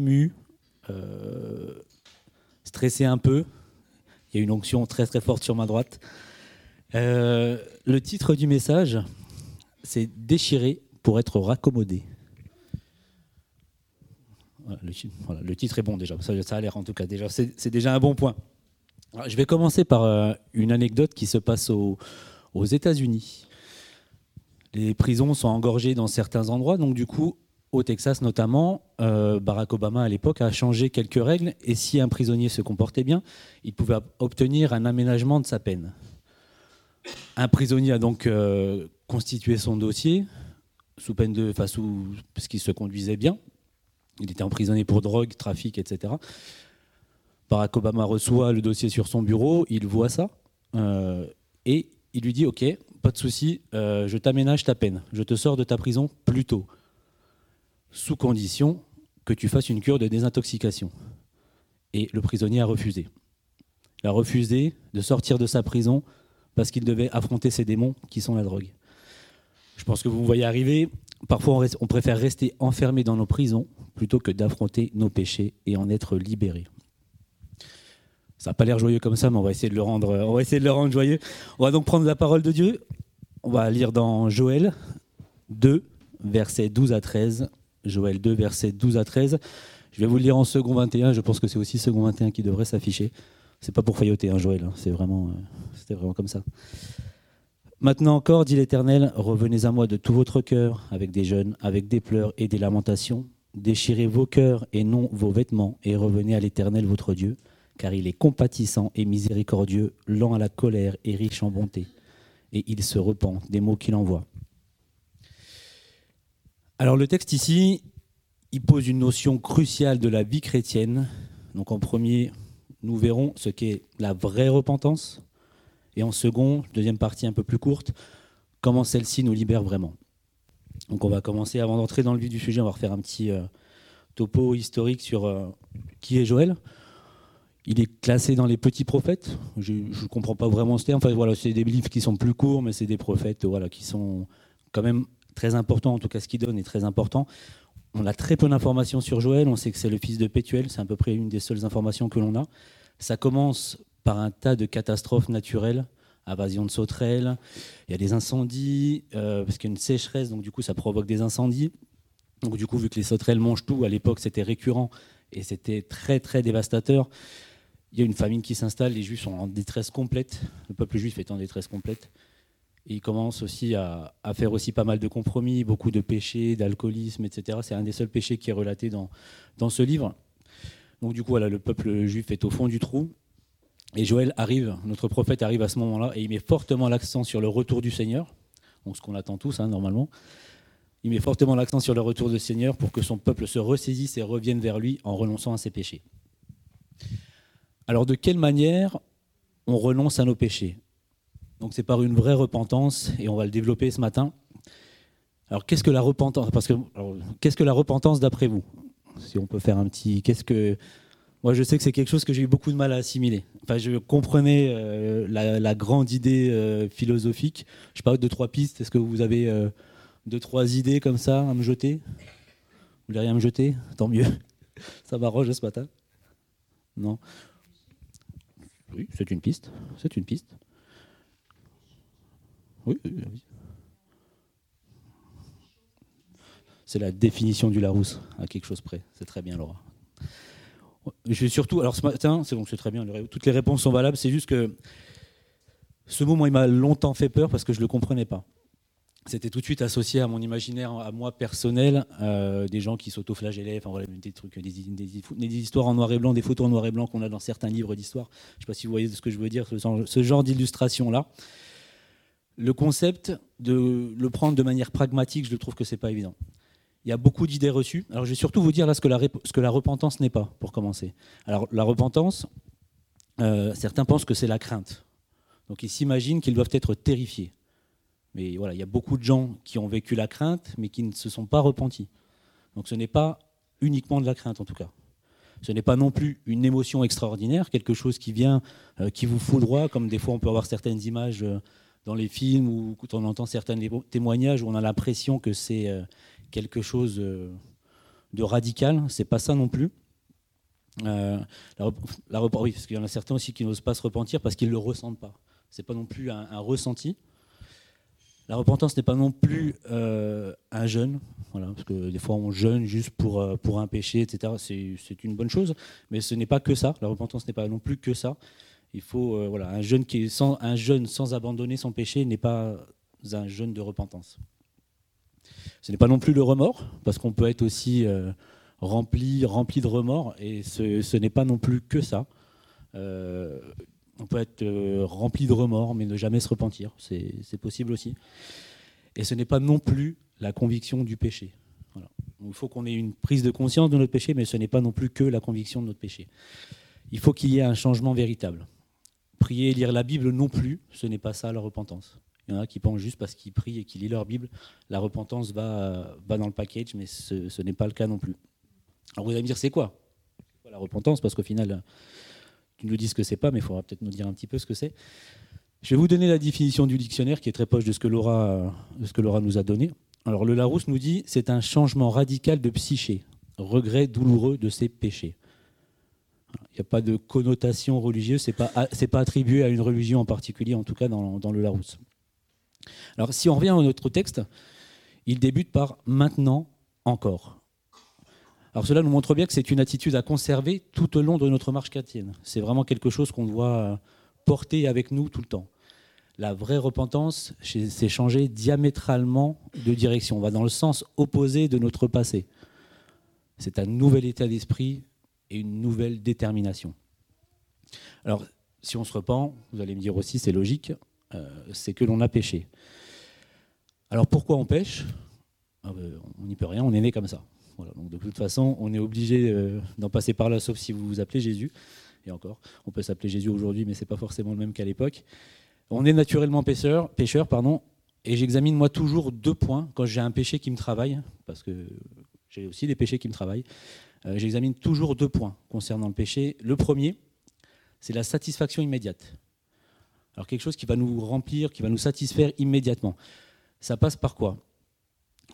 mu, stressé un peu. Il y a une onction très très forte sur ma droite. le titre du message, c'est Déchiré pour être raccommodé. le, titre est bon déjà, ça, a l'air en tout cas déjà, c'est déjà un bon point. je vais commencer par euh, une anecdote qui se passe aux, États-Unis. Les prisons sont engorgées dans certains endroits, donc du coup, au Texas notamment, euh, Barack Obama à l'époque a changé quelques règles, et si un prisonnier se comportait bien, il pouvait obtenir un aménagement de sa peine. Un prisonnier a donc euh, constitué son dossier, sous peine de, enfin, parce qu'il se conduisait bien. Il était emprisonné pour drogue, trafic, etc. Barack Obama reçoit le dossier sur son bureau, il voit ça, euh, et il lui dit Ok, pas de souci, je t'aménage ta peine, je te sors de ta prison plus tôt, sous condition que tu fasses une cure de désintoxication. Et le prisonnier a refusé. Il a refusé de sortir de sa prison parce qu'il devait affronter ses démons qui sont la drogue. Je pense que vous me voyez arriver. Parfois, on, préfère rester enfermé dans nos prisons plutôt que d'affronter nos péchés et en être libéré. Ça n'a pas l'air joyeux comme ça, mais on va essayer de le rendre, on va essayer de le rendre joyeux. On va donc prendre la parole de Dieu. On va lire dans Joël 2, versets 12 à 13. Joël 2, versets 12 à 13. Je vais vous le lire en second 21. Je pense que c'est aussi second 21 qui devrait s'afficher. C'est pas pour failloter, hein, Joël. Hein. C'est vraiment, euh, c'était vraiment comme ça. Maintenant encore, dit l'Éternel, revenez à moi de tout votre cœur, avec des jeûnes, avec des pleurs et des lamentations. Déchirez vos cœurs et non vos vêtements, et revenez à l'Éternel votre Dieu, car il est compatissant et miséricordieux, lent à la colère et riche en bonté. Et il se repent des mots qu'il envoie. Alors le texte ici, il pose une notion cruciale de la vie chrétienne. Donc en premier, nous verrons ce qu'est la vraie repentance, et en second, deuxième partie un peu plus courte, comment celle-ci nous libère vraiment. Donc on va commencer, avant d'entrer dans le vif du sujet, on va refaire un petit euh, topo historique sur euh, qui est Joël. Il est classé dans les petits prophètes. Je ne comprends pas vraiment ce terme. Enfin, voilà, c'est des livres qui sont plus courts, mais c'est des prophètes voilà, qui sont quand même très importants. En tout cas, ce qu'il donne est très important. On a très peu d'informations sur Joël. On sait que c'est le fils de Pétuel. C'est à peu près une des seules informations que l'on a. Ça commence par un tas de catastrophes naturelles, invasion de sauterelles, il y a des incendies, euh, parce qu'il y a une sécheresse, donc du coup ça provoque des incendies. Donc du coup, vu que les sauterelles mangent tout, à l'époque c'était récurrent et c'était très très dévastateur. Il y a une famine qui s'installe, les juifs sont en détresse complète, le peuple juif est en détresse complète. Il commence aussi à, faire aussi pas mal de compromis, beaucoup de péchés, d'alcoolisme, etc. C'est un des seuls péchés qui est relaté dans, dans ce livre. Donc du coup, voilà, le peuple juif est au fond du trou. Et Joël arrive, notre prophète arrive à ce moment-là, et il met fortement l'accent sur le retour du Seigneur, donc ce qu'on attend tous hein, normalement. Il met fortement l'accent sur le retour du Seigneur pour que son peuple se ressaisisse et revienne vers lui en renonçant à ses péchés. Alors de quelle manière on renonce à nos péchés? Donc c'est par une vraie repentance, et on va le développer ce matin. Alors qu'est-ce que la repentance Parce que qu'est-ce que la repentance d'après vous? Si on peut faire un petit, qu'est-ce que moi, je sais que c'est quelque chose que j'ai eu beaucoup de mal à assimiler. Enfin, je comprenais euh, la, grande idée euh, philosophique. Je parle de trois pistes. Est-ce que vous avez euh, deux, trois idées comme ça à me jeter? Vous voulez rien me jeter? Tant mieux. Ça m'arrange ce matin. Non? Oui, c'est une piste. C'est une piste. Oui, oui. C'est la définition du Larousse, à quelque chose près. C'est très bien, Laura. Je surtout, alors ce matin, c'est bon, c'est très bien, toutes les réponses sont valables, c'est juste que ce mot, moi, il m'a longtemps fait peur parce que je ne le comprenais pas. C'était tout de suite associé à mon imaginaire, à moi personnel, euh, des gens qui s'autoflagellaient, enfin voilà, des trucs, des, des, histoires en noir et blanc, des photos en noir et blanc qu'on a dans certains livres d'histoire. Je ne sais pas si vous voyez ce que je veux dire, ce genre d'illustration-là. Le concept de le prendre de manière pragmatique, je trouve que c'est pas évident. Il y a beaucoup d'idées reçues. Alors je vais surtout vous dire là ce que la, repentance n'est pas, pour commencer. Alors la repentance, euh, certains pensent que c'est la crainte. Donc ils s'imaginent qu'ils doivent être terrifiés. Mais voilà, il y a beaucoup de gens qui ont vécu la crainte, mais qui ne se sont pas repentis. Donc ce n'est pas uniquement de la crainte en tout cas. Ce n'est pas non plus une émotion extraordinaire, quelque chose qui vient, euh, qui vous foudroie, comme des fois on peut avoir certaines images euh, dans les films ou quand on entend certains témoignages où on a l'impression que c'est quelque chose euh, de radical, c'est pas ça non plus. Euh, la, oui, parce qu'il y en a certains aussi qui n'osent pas se repentir parce qu'ils ne le ressentent pas. C'est pas non plus un, ressenti. La repentance n'est pas non plus euh, un jeûne, voilà, parce que des fois on jeûne juste pour, euh, pour un péché, etc. C'est une bonne chose, mais ce n'est pas que ça. La repentance n'est pas non plus que ça. Il faut voilà, un jeûne qui est sans un jeûne sans abandonner son péché n'est pas un jeûne de repentance. Ce n'est pas non plus le remords, parce qu'on peut être aussi rempli, rempli de remords, et ce, n'est pas non plus que ça. Euh, on peut être euh, rempli de remords, mais ne jamais se repentir, c'est possible aussi. Et ce n'est pas non plus la conviction du péché. il faut qu'on ait une prise de conscience de notre péché, mais ce n'est pas non plus que la conviction de notre péché. Il faut qu'il y ait un changement véritable. Prier et lire la Bible non plus, ce n'est pas ça la repentance. Il y en a qui pensent juste parce qu'ils prient et qu'ils lisent leur Bible, la repentance va, va dans le package, mais ce n'est pas le cas non plus. Alors vous allez me dire, c'est quoi? La repentance, parce qu'au final, tu nous dis ce que c'est pas, mais il faudra peut-être nous dire un petit peu ce que c'est. Je vais vous donner la définition du dictionnaire qui est très proche de ce que Laura, de ce que Laura nous a donné. Alors le Larousse nous dit c'est un changement radical de psyché, regret douloureux de ses péchés. Il n'y a pas de connotation religieuse, ce n'est pas, pas attribué à une religion en particulier, en tout cas dans, dans le Larousse. Alors si on revient à notre texte, il débute par maintenant encore. Alors cela nous montre bien que c'est une attitude à conserver tout au long de notre marche chrétienne. C'est vraiment quelque chose qu'on doit euh, porter avec nous tout le temps. La vraie repentance, c'est changer diamétralement de direction. On va dans le sens opposé de notre passé. C'est un nouvel état d'esprit et une nouvelle détermination. Alors, si on se repent, vous allez me dire aussi, c'est logique, euh, c'est que l'on a péché. Alors pourquoi on pêche? Ah ben, On n'y peut rien, on est né comme ça donc de toute façon, on est obligé euh, d'en passer par là, sauf si vous vous appelez Jésus. Et encore, on peut s'appeler Jésus aujourd'hui, mais ce n'est pas forcément le même qu'à l'époque. On est naturellement pécheur, pécheur pardon, et j'examine moi toujours deux points quand j'ai un péché qui me travaille, parce que j'ai aussi des péchés qui me travaillent. Euh, j'examine toujours deux points concernant le péché. Le premier, c'est la satisfaction immédiate. Alors quelque chose qui va nous remplir, qui va nous satisfaire immédiatement. Ça passe par quoi?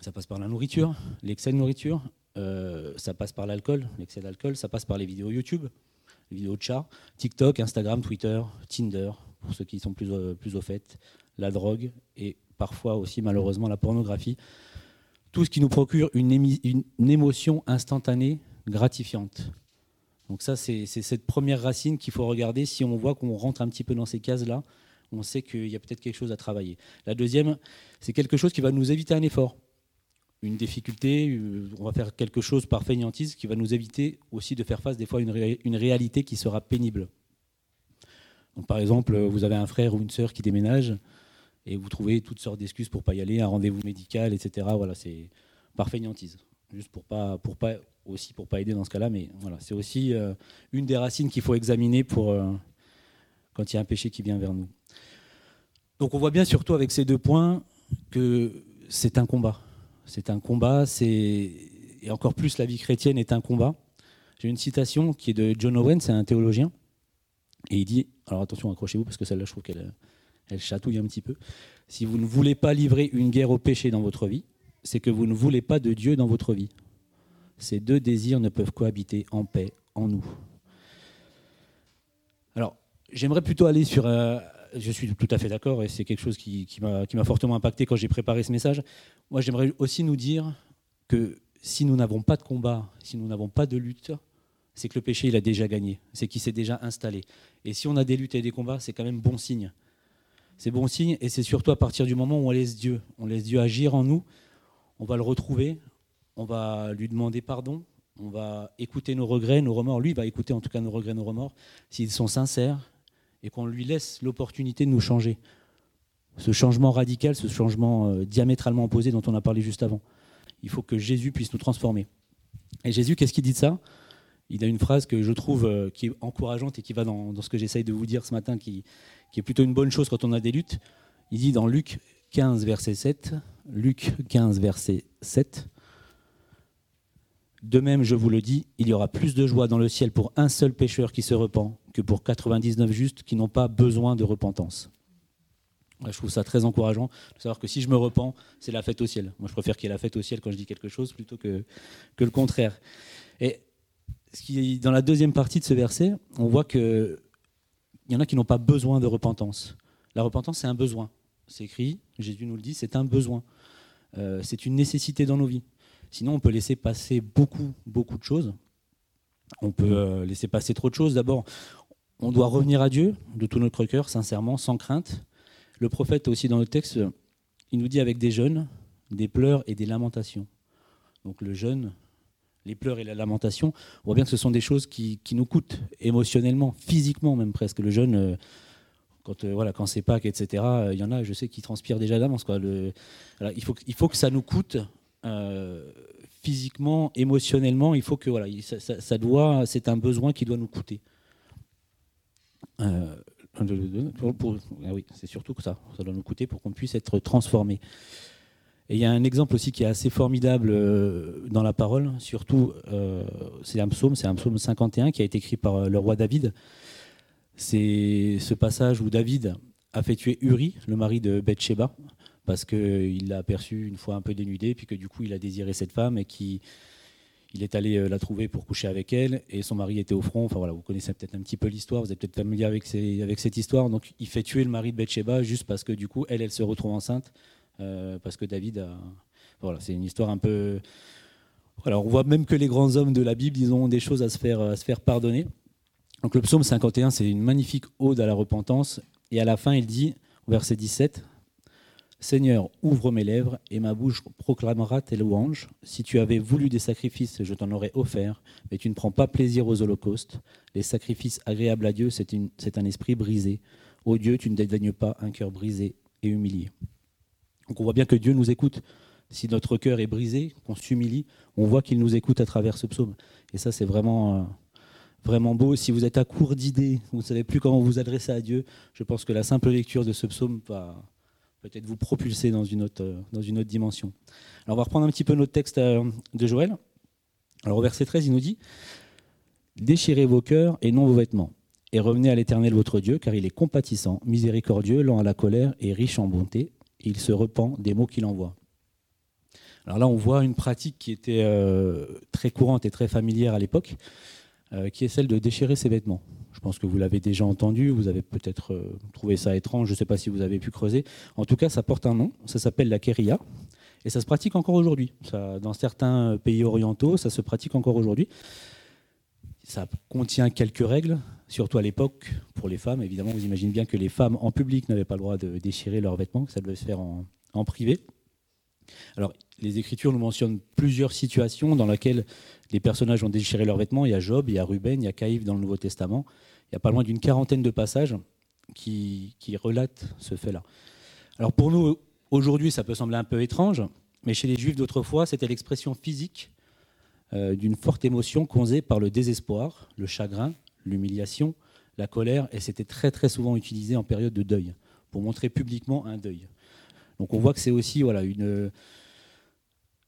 Ça passe par la nourriture, l'excès de nourriture, euh, ça passe par l'alcool, l'excès d'alcool, ça passe par les vidéos YouTube, les vidéos de chats, TikTok, Instagram, Twitter, Tinder, pour ceux qui sont plus, plus au fait, la drogue et parfois aussi malheureusement la pornographie. Tout ce qui nous procure une émotion instantanée, gratifiante. Donc ça, c'est cette première racine qu'il faut regarder. Si on voit qu'on rentre un petit peu dans ces cases-là, on sait qu'il y a peut-être quelque chose à travailler. La deuxième, c'est quelque chose qui va nous éviter un effort une difficulté, euh, on va faire quelque chose par fainéantise qui va nous éviter aussi de faire face des fois à une, réalité qui sera pénible. Donc, par exemple, vous avez un frère ou une sœur qui déménage et vous trouvez toutes sortes d'excuses pour pas y aller, un rendez-vous médical, etc. Voilà, c'est par fainéantise, juste pour pas, pour pas aussi pour pas aider dans ce cas-là, mais voilà, c'est aussi euh, une des racines qu'il faut examiner pour euh, quand il y a un péché qui vient vers nous. Donc, on voit bien surtout avec ces deux points que c'est un combat c'est un combat, et encore plus la vie chrétienne est un combat. J'ai une citation qui est de John Owen, c'est un théologien, et il dit, alors attention, accrochez-vous parce que celle-là, je trouve qu'elle elle chatouille un petit peu. Si vous ne voulez pas livrer une guerre au péché dans votre vie, c'est que vous ne voulez pas de Dieu dans votre vie. Ces deux désirs ne peuvent cohabiter en paix en nous. Alors, j'aimerais plutôt aller sur, je suis tout à fait d'accord et c'est quelque chose qui, qui m'a fortement impacté quand j'ai préparé ce message. Moi, j'aimerais aussi nous dire que si nous n'avons pas de combat, si nous n'avons pas de lutte, c'est que le péché, il a déjà gagné, c'est qu'il s'est déjà installé. Et si on a des luttes et des combats, c'est quand même bon signe. C'est bon signe et c'est surtout à partir du moment où on laisse Dieu, on laisse Dieu agir en nous, on va le retrouver, on va lui demander pardon, on va écouter nos regrets, nos remords. Lui va écouter en tout cas nos regrets, nos remords, s'ils sont sincères, et qu'on lui laisse l'opportunité de nous changer. Ce changement radical, ce changement euh, diamétralement opposé dont on a parlé juste avant. Il faut que Jésus puisse nous transformer. Et Jésus, qu'est-ce qu'il dit de ça? Il a une phrase que je trouve euh, qui est encourageante et qui va dans, ce que j'essaye de vous dire ce matin, qui, qui est plutôt une bonne chose quand on a des luttes. Il dit dans Luc 15, verset 7, Luc 15, verset 7, de même, je vous le dis, il y aura plus de joie dans le ciel pour un seul pécheur qui se repent que pour 99 justes qui n'ont pas besoin de repentance. je trouve ça très encourageant de savoir que si je me repens, c'est la fête au ciel. Moi, je préfère qu'il y ait la fête au ciel quand je dis quelque chose plutôt que, le contraire. Et ce qui, dans la deuxième partie de ce verset, on voit qu'il y en a qui n'ont pas besoin de repentance. La repentance, c'est un besoin. C'est écrit, Jésus nous le dit, c'est un besoin. Euh, c'est une nécessité dans nos vies. Sinon, on peut laisser passer beaucoup, beaucoup de choses. On peut euh, laisser passer trop de choses. D'abord, on doit revenir à Dieu de tout notre cœur, sincèrement, sans crainte. Le prophète aussi dans le texte, il nous dit avec des jeûnes, des pleurs et des lamentations. Donc le jeûne, les pleurs et la lamentation, on voit bien que ce sont des choses qui, nous coûtent émotionnellement, physiquement même presque. Le jeûne, euh, quand euh, voilà, quand c'est Pâques, etc. Euh, il y en a, je sais, qui transpirent déjà d'avance. Il, faut, il faut que ça nous coûte physiquement, émotionnellement. Il faut que voilà, ça, doit, c'est un besoin qui doit nous coûter. Ah oui, c'est surtout que ça. Ça doit nous coûter pour qu'on puisse être transformé. Et il y a un exemple aussi qui est assez formidable euh, dans la parole, surtout, euh, c'est un psaume, c'est un psaume 51 qui a été écrit par euh, le roi David. C'est ce passage où David a fait tuer Uri, le mari de Bathsheba, parce qu'il l'a aperçu une fois un peu dénudée, puis que du coup il a désiré cette femme et qui il est allé euh, la trouver pour coucher avec elle et son mari était au front. Enfin voilà, vous connaissez peut-être un petit peu l'histoire, vous êtes peut-être familier avec, cette histoire. Donc il fait tuer le mari de Bathsheba juste parce que du coup elle, elle se retrouve enceinte euh, parce que David a. Voilà, c'est une histoire un peu. Alors on voit même que les grands hommes de la Bible, ils ont des choses à faire, à se faire pardonner. Donc le psaume 51, c'est une magnifique ode à la repentance. Et à la fin, il dit, au verset 17, Seigneur, ouvre mes lèvres et ma bouche proclamera tes louanges. Si tu avais voulu des sacrifices, je t'en aurais offert, mais tu ne prends pas plaisir aux holocaustes. Les sacrifices agréables à Dieu, c'est un esprit brisé. Ô Dieu, tu ne dédaignes pas un cœur brisé et humilié. Donc on voit bien que Dieu nous écoute. Si notre cœur est brisé, qu'on s'humilie, on voit qu'il nous écoute à travers ce psaume. Et ça, c'est vraiment, euh, vraiment beau. Si vous êtes à court d'idées, vous ne savez plus comment vous adresser à Dieu, je pense que la simple lecture de ce psaume va peut-être vous propulser dans une, autre, euh, dans une autre dimension. Alors on va reprendre un petit peu notre texte euh, de Joël. Alors au verset 13, il nous dit Déchirez vos cœurs et non vos vêtements, et revenez à l'Éternel votre Dieu, car il est compatissant, miséricordieux, lent à la colère et riche en bonté. il se repent des mots qu'il envoie. Alors là, on voit une pratique qui était euh, très courante et très familière à l'époque, qui est celle de déchirer ses vêtements. Je pense que vous l'avez déjà entendu, vous avez peut-être euh, trouvé ça étrange, je ne sais pas si vous avez pu creuser. En tout cas, ça porte un nom, ça s'appelle la kéria, et ça se pratique encore aujourd'hui. Dans certains pays orientaux, ça se pratique encore aujourd'hui. Ça contient quelques règles, surtout à l'époque, pour les femmes. Évidemment, vous imaginez bien que les femmes en public n'avaient pas le droit de déchirer leurs vêtements, que ça devait se faire en privé. Alors, les Écritures nous mentionnent plusieurs situations dans lesquelles les personnages ont déchiré leurs vêtements. Il y a Job, il y a Ruben, il y a Caïphe dans le Nouveau Testament. Il y a pas loin d'une quarantaine de passages qui, relatent ce fait-là. Alors pour nous, aujourd'hui, ça peut sembler un peu étrange, mais chez les Juifs d'autrefois, c'était l'expression physique euh, d'une forte émotion causée par le désespoir, le chagrin, l'humiliation, la colère, et c'était très très souvent utilisé en période de deuil, pour montrer publiquement un deuil. Donc on voit que c'est aussi voilà, une,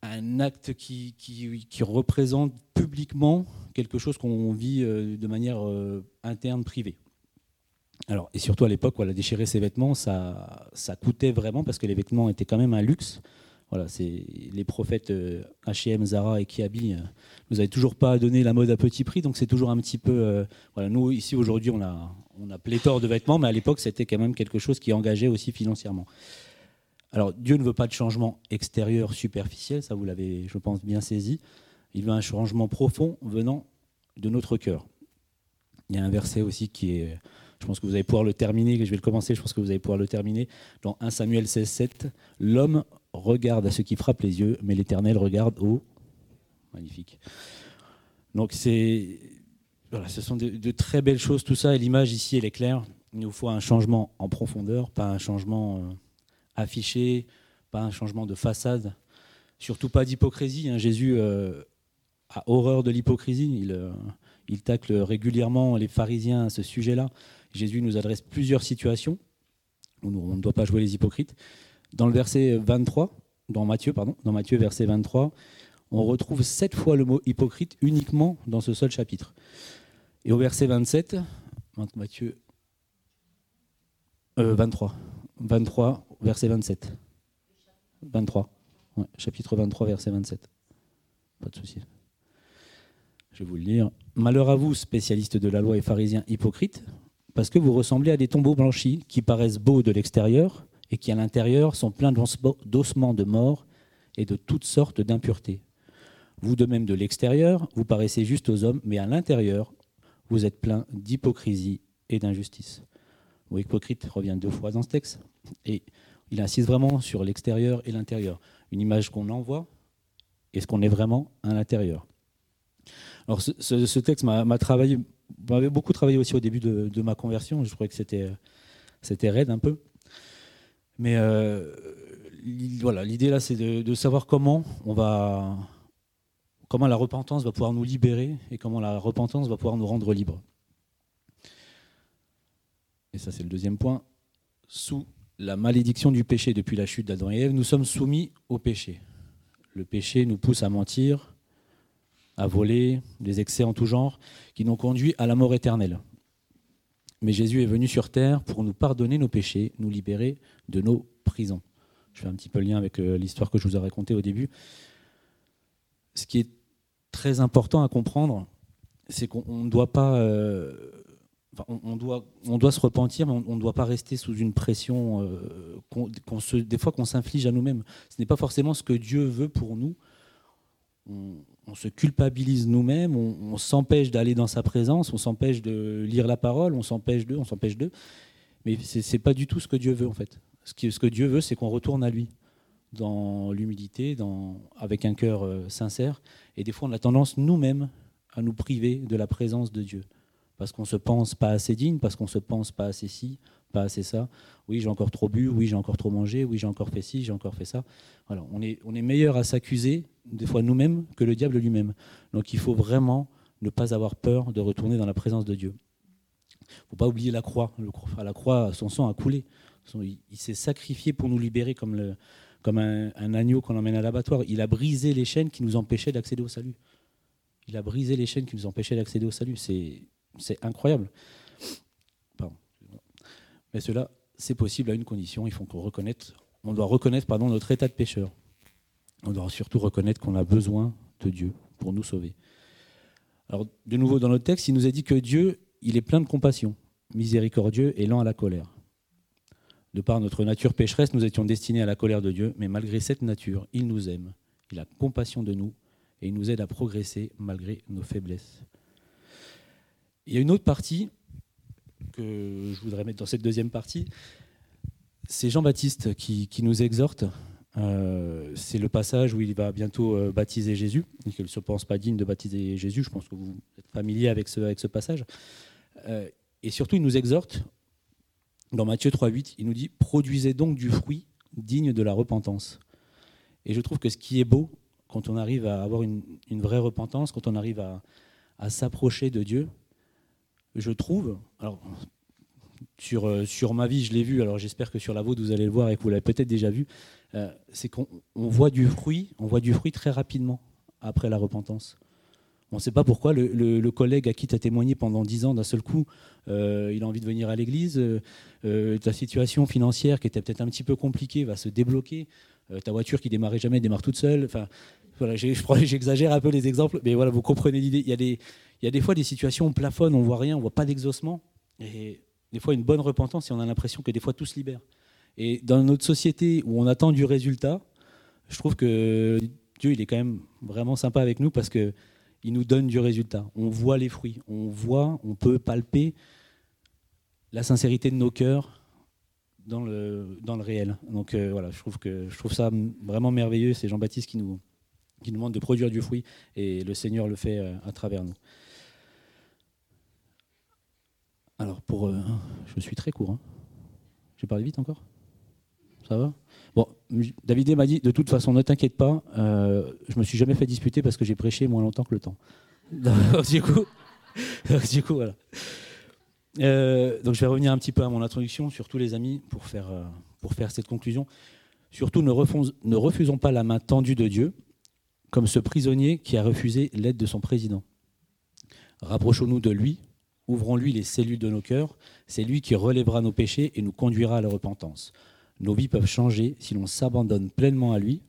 un acte qui, qui, représente publiquement quelque chose qu'on vit euh, de manière euh, interne, privée. Alors, et surtout à l'époque, voilà, déchirer ses vêtements, ça, ça coûtait vraiment parce que les vêtements étaient quand même un luxe. Voilà, c'est les prophètes H&M, Zara et Kiabi nous avaient toujours pas donné la mode à petit prix, donc c'est toujours un petit peu. voilà, nous ici aujourd'hui, on a, on a pléthore de vêtements, mais à l'époque, c'était quand même quelque chose qui engageait aussi financièrement. Alors Dieu ne veut pas de changement extérieur superficiel, ça vous l'avez, je pense, bien saisi. Il veut un changement profond venant de notre cœur. Il y a un verset aussi qui est, je pense que vous allez pouvoir le terminer, je vais le commencer, je pense que vous allez pouvoir le terminer, dans 1 Samuel 16, 7. L'homme regarde à ce qui frappe les yeux, mais l'Éternel regarde au... Magnifique. Donc c'est... Voilà, ce sont de, très belles choses, tout ça, et l'image ici, elle est claire. Il nous faut un changement en profondeur, pas un changement... Euh, affiché, pas un changement de façade, surtout pas d'hypocrisie. Hein. Jésus euh, a horreur de l'hypocrisie, il, euh, il, tacle régulièrement les pharisiens à ce sujet-là. Jésus nous adresse plusieurs situations où on ne doit pas jouer les hypocrites. Dans le verset 23, dans Matthieu, pardon, dans Matthieu verset 23, on retrouve sept fois le mot hypocrite uniquement dans ce seul chapitre. Et au verset 27, Matthieu 23, 23, verset 27. 23. chapitre 23, verset 27. Pas de souci. Je vais vous le lire. Malheur à vous, spécialistes de la loi et pharisiens hypocrites, parce que vous ressemblez à des tombeaux blanchis qui paraissent beaux de l'extérieur et qui à l'intérieur sont pleins d'ossements de mort et de toutes sortes d'impuretés. Vous de même de l'extérieur, vous paraissez juste aux hommes, mais à l'intérieur, vous êtes plein d'hypocrisie et d'injustice. Le hypocrite revient deux fois dans ce texte, et il insiste vraiment sur l'extérieur et l'intérieur. Une image qu'on envoie et ce qu'on est vraiment à l'intérieur? Alors ce, texte m'a travaillé, m'avait beaucoup travaillé aussi au début de, ma conversion. Je croyais que c'était c'était raide un peu, mais euh, voilà, l'idée là, c'est de, de, savoir comment on va, comment la repentance va pouvoir nous libérer et comment la repentance va pouvoir nous rendre libres et ça c'est le deuxième point, sous la malédiction du péché depuis la chute d'Adam et Ève, nous sommes soumis au péché. Le péché nous pousse à mentir, à voler, des excès en tout genre, qui nous conduit à la mort éternelle. Mais Jésus est venu sur terre pour nous pardonner nos péchés, nous libérer de nos prisons. Je fais un petit peu le lien avec euh, l'histoire que je vous ai racontée au début. Ce qui est très important à comprendre, c'est qu'on ne doit pas euh, on, doit, se repentir, mais on ne doit pas rester sous une pression euh, des fois qu'on s'inflige à nous-mêmes. Ce n'est pas forcément ce que Dieu veut pour nous. On, se culpabilise nous-mêmes, on, s'empêche d'aller dans sa présence, on s'empêche de lire la parole, on s'empêche d'eux, on s'empêche d'eux. Mais ce n'est pas du tout ce que Dieu veut en fait. Ce, ce que Dieu veut, c'est qu'on retourne à lui dans l'humilité, avec un cœur euh, sincère. Et des fois, on a tendance nous-mêmes à nous priver de la présence de Dieu parce qu'on se pense pas assez digne, parce qu'on se pense pas assez ci, pas assez ça. Oui, j'ai encore trop bu, oui, j'ai encore trop mangé, oui, j'ai encore fait ci, j'ai encore fait ça. Voilà, on est, on meilleur à s'accuser, des fois nous-mêmes, que le diable lui-même. Donc il faut vraiment ne pas avoir peur de retourner dans la présence de Dieu. Il ne faut pas oublier la croix. La croix, son sang a coulé. Il, s'est sacrifié pour nous libérer comme un, un agneau qu'on emmène à l'abattoir. Il a brisé les chaînes qui nous empêchaient d'accéder au salut. Il a brisé les chaînes qui nous empêchaient d'accéder au salut. C'est c'est incroyable. Mais cela, c'est possible à une condition. Il faut qu'on reconnaisse, on doit reconnaître pardon, notre état de pécheur. On doit surtout reconnaître qu'on a besoin de Dieu pour nous sauver. Alors, de nouveau, dans notre texte, il nous a dit que Dieu, il est plein de compassion, miséricordieux et lent à la colère. De par notre nature pécheresse, nous étions destinés à la colère de Dieu, mais malgré cette nature, il nous aime, il a compassion de nous et il nous aide à progresser malgré nos faiblesses. Il y a une autre partie que je voudrais mettre dans cette deuxième partie. C'est Jean-Baptiste qui, nous exhorte. Euh, c'est le passage où il va bientôt euh, baptiser Jésus. Il ne se pense pas digne de baptiser Jésus. Je pense que vous êtes familier avec ce, passage. Euh, et surtout, il nous exhorte, dans Matthieu 3,8, il nous dit Produisez donc du fruit digne de la repentance. Et je trouve que ce qui est beau, quand on arrive à avoir une, vraie repentance, quand on arrive à s'approcher de Dieu, je trouve, alors sur, euh, sur ma vie, je l'ai vu, alors j'espère que sur la vôtre, vous allez le voir et que vous l'avez peut-être déjà vu, euh, c'est qu'on voit du fruit, on voit du fruit très rapidement après la repentance. On ne sait pas pourquoi le, collègue à qui tu as témoigné pendant dix ans, d'un seul coup, euh, il a envie de venir à l'église, ta situation financière qui était peut-être un petit peu compliquée va se débloquer, ta voiture qui démarrait jamais démarre toute seule. Voilà, j'exagère un peu les exemples, mais voilà, vous comprenez l'idée. Il y a des, il y a des fois des situations où on plafonne, on voit rien, on voit pas d'exaucement. Et des fois, une bonne repentance, et on a l'impression que des fois tout se libère. Et dans notre société où on attend du résultat, je trouve que Dieu, il est quand même vraiment sympa avec nous parce que il nous donne du résultat. On voit les fruits, on voit, on peut palper la sincérité de nos cœurs dans le, dans le réel. Donc euh, voilà, je trouve, que, je trouve ça vraiment merveilleux. C'est Jean-Baptiste qui nous, qui nous demande de produire du fruit et le Seigneur le fait euh, à travers nous. Alors, pour. Euh, je suis très court. Hein. J'ai parlé vite encore? Ça va? Bon, David m'a dit de toute façon, ne t'inquiète pas, euh, je me suis jamais fait disputer parce que j'ai prêché moins longtemps que le temps. du coup, du coup, voilà. Euh, donc, je vais revenir un petit peu à mon introduction, surtout les amis, pour faire, pour faire cette conclusion. Surtout, ne refusons pas la main tendue de Dieu, comme ce prisonnier qui a refusé l'aide de son président. Rapprochons-nous de lui Ouvrons-lui les cellules de nos cœurs. C'est lui qui relèvera nos péchés et nous conduira à la repentance. Nos vies peuvent changer si l'on s'abandonne pleinement à lui.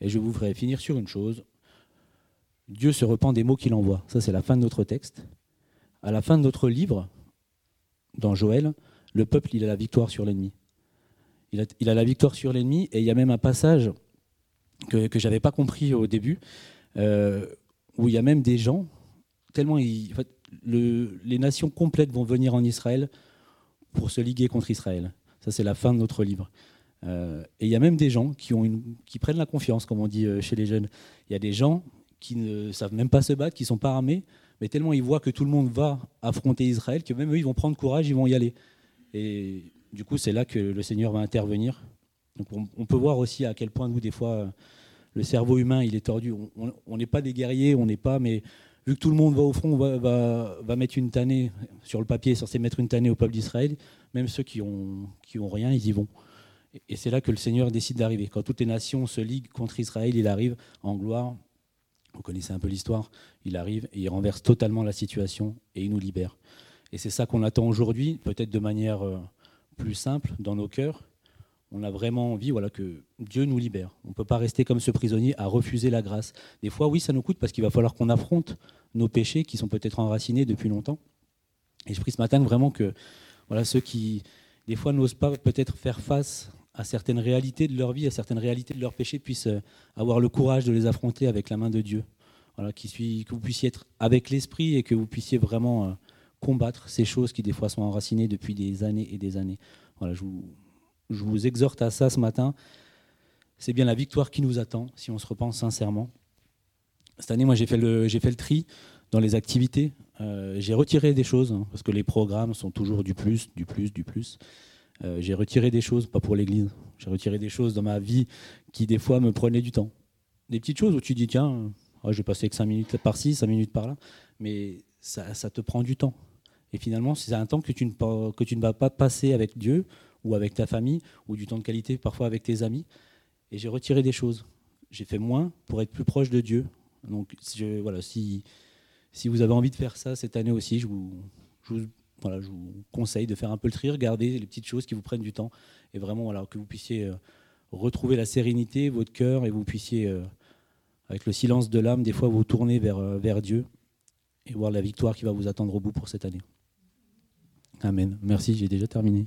Et je vous ferai finir sur une chose. Dieu se repent des mots qu'il envoie. Ça, c'est la fin de notre texte. À la fin de notre livre, dans Joël, le peuple, il a la victoire sur l'ennemi. Il a, la victoire sur l'ennemi, et il y a même un passage que, je n'avais pas compris au début, euh, où il y a même des gens, tellement les nations complètes vont venir en Israël pour se liguer contre Israël. Ça, c'est la fin de notre livre. Euh, et il y a même des gens qui, ont qui prennent la confiance, comme on dit euh, chez les jeunes. Il y a des gens qui ne savent même pas se battre, qui ne sont pas armés, mais tellement ils voient que tout le monde va affronter Israël que même eux, ils vont prendre courage, ils vont y aller. Et du coup, c'est là que le Seigneur va intervenir. On, peut voir aussi à quel point nous, des fois, le cerveau humain, il est tordu. On n'est pas des guerriers, on n'est pas, mais vu que tout le monde va au front, va, va, va, mettre une tannée sur le papier, censé mettre une tannée au peuple d'Israël, même ceux qui ont, qui ont rien, ils y vont. Et c'est là que le Seigneur décide d'arriver. Quand toutes les nations se liguent contre Israël, il arrive en gloire. Vous connaissez un peu l'histoire. Il arrive et il renverse totalement la situation et il nous libère. Et c'est ça qu'on attend aujourd'hui, peut-être de manière euh, plus simple dans nos cœurs, on a vraiment envie voilà, que Dieu nous libère. On ne peut pas rester comme ce prisonnier à refuser la grâce. Des fois, oui, ça nous coûte parce qu'il va falloir qu'on affronte nos péchés qui sont peut-être enracinés depuis longtemps. Et je prie ce matin vraiment que voilà, ceux qui, des fois, n'osent pas peut-être faire face à certaines réalités de leur vie, à certaines réalités de leurs péchés, puissent euh, avoir le courage de les affronter avec la main de Dieu. Voilà, que vous puissiez être avec l'esprit et que vous puissiez vraiment euh, combattre ces choses qui, des fois, sont enracinées depuis des années et des années. Voilà, je vous, je vous exhorte à ça ce matin. C'est bien la victoire qui nous attend si on se repense sincèrement. Cette année, moi, j'ai fait le, fait le tri dans les activités. Euh, j'ai retiré des choses, hein, parce que les programmes sont toujours du plus, du plus, du plus. Euh, j'ai retiré des choses, pas pour l'Église. J'ai retiré des choses dans ma vie qui, des fois, me prenaient du temps. Des petites choses où tu dis, tiens, oh, je vais passer que 5 minutes par-ci, 5 minutes par-là. Mais ça, ça, te prend du temps. Et finalement, c'est un temps que tu, ne, que tu ne vas pas passer avec Dieu ou avec ta famille, ou du temps de qualité parfois avec tes amis. Et j'ai retiré des choses. J'ai fait moins pour être plus proche de Dieu. Donc voilà, si, si vous avez envie de faire ça cette année aussi, je vous, je vous, voilà, je vous conseille de faire un peu le tri, regarder les petites choses qui vous prennent du temps, et vraiment voilà, que vous puissiez euh, retrouver la sérénité, votre cœur, et vous puissiez, euh, avec le silence de l'âme, des fois vous tourner vers, euh, vers Dieu et voir la victoire qui va vous attendre au bout pour cette année. Amen. Merci, j'ai déjà terminé.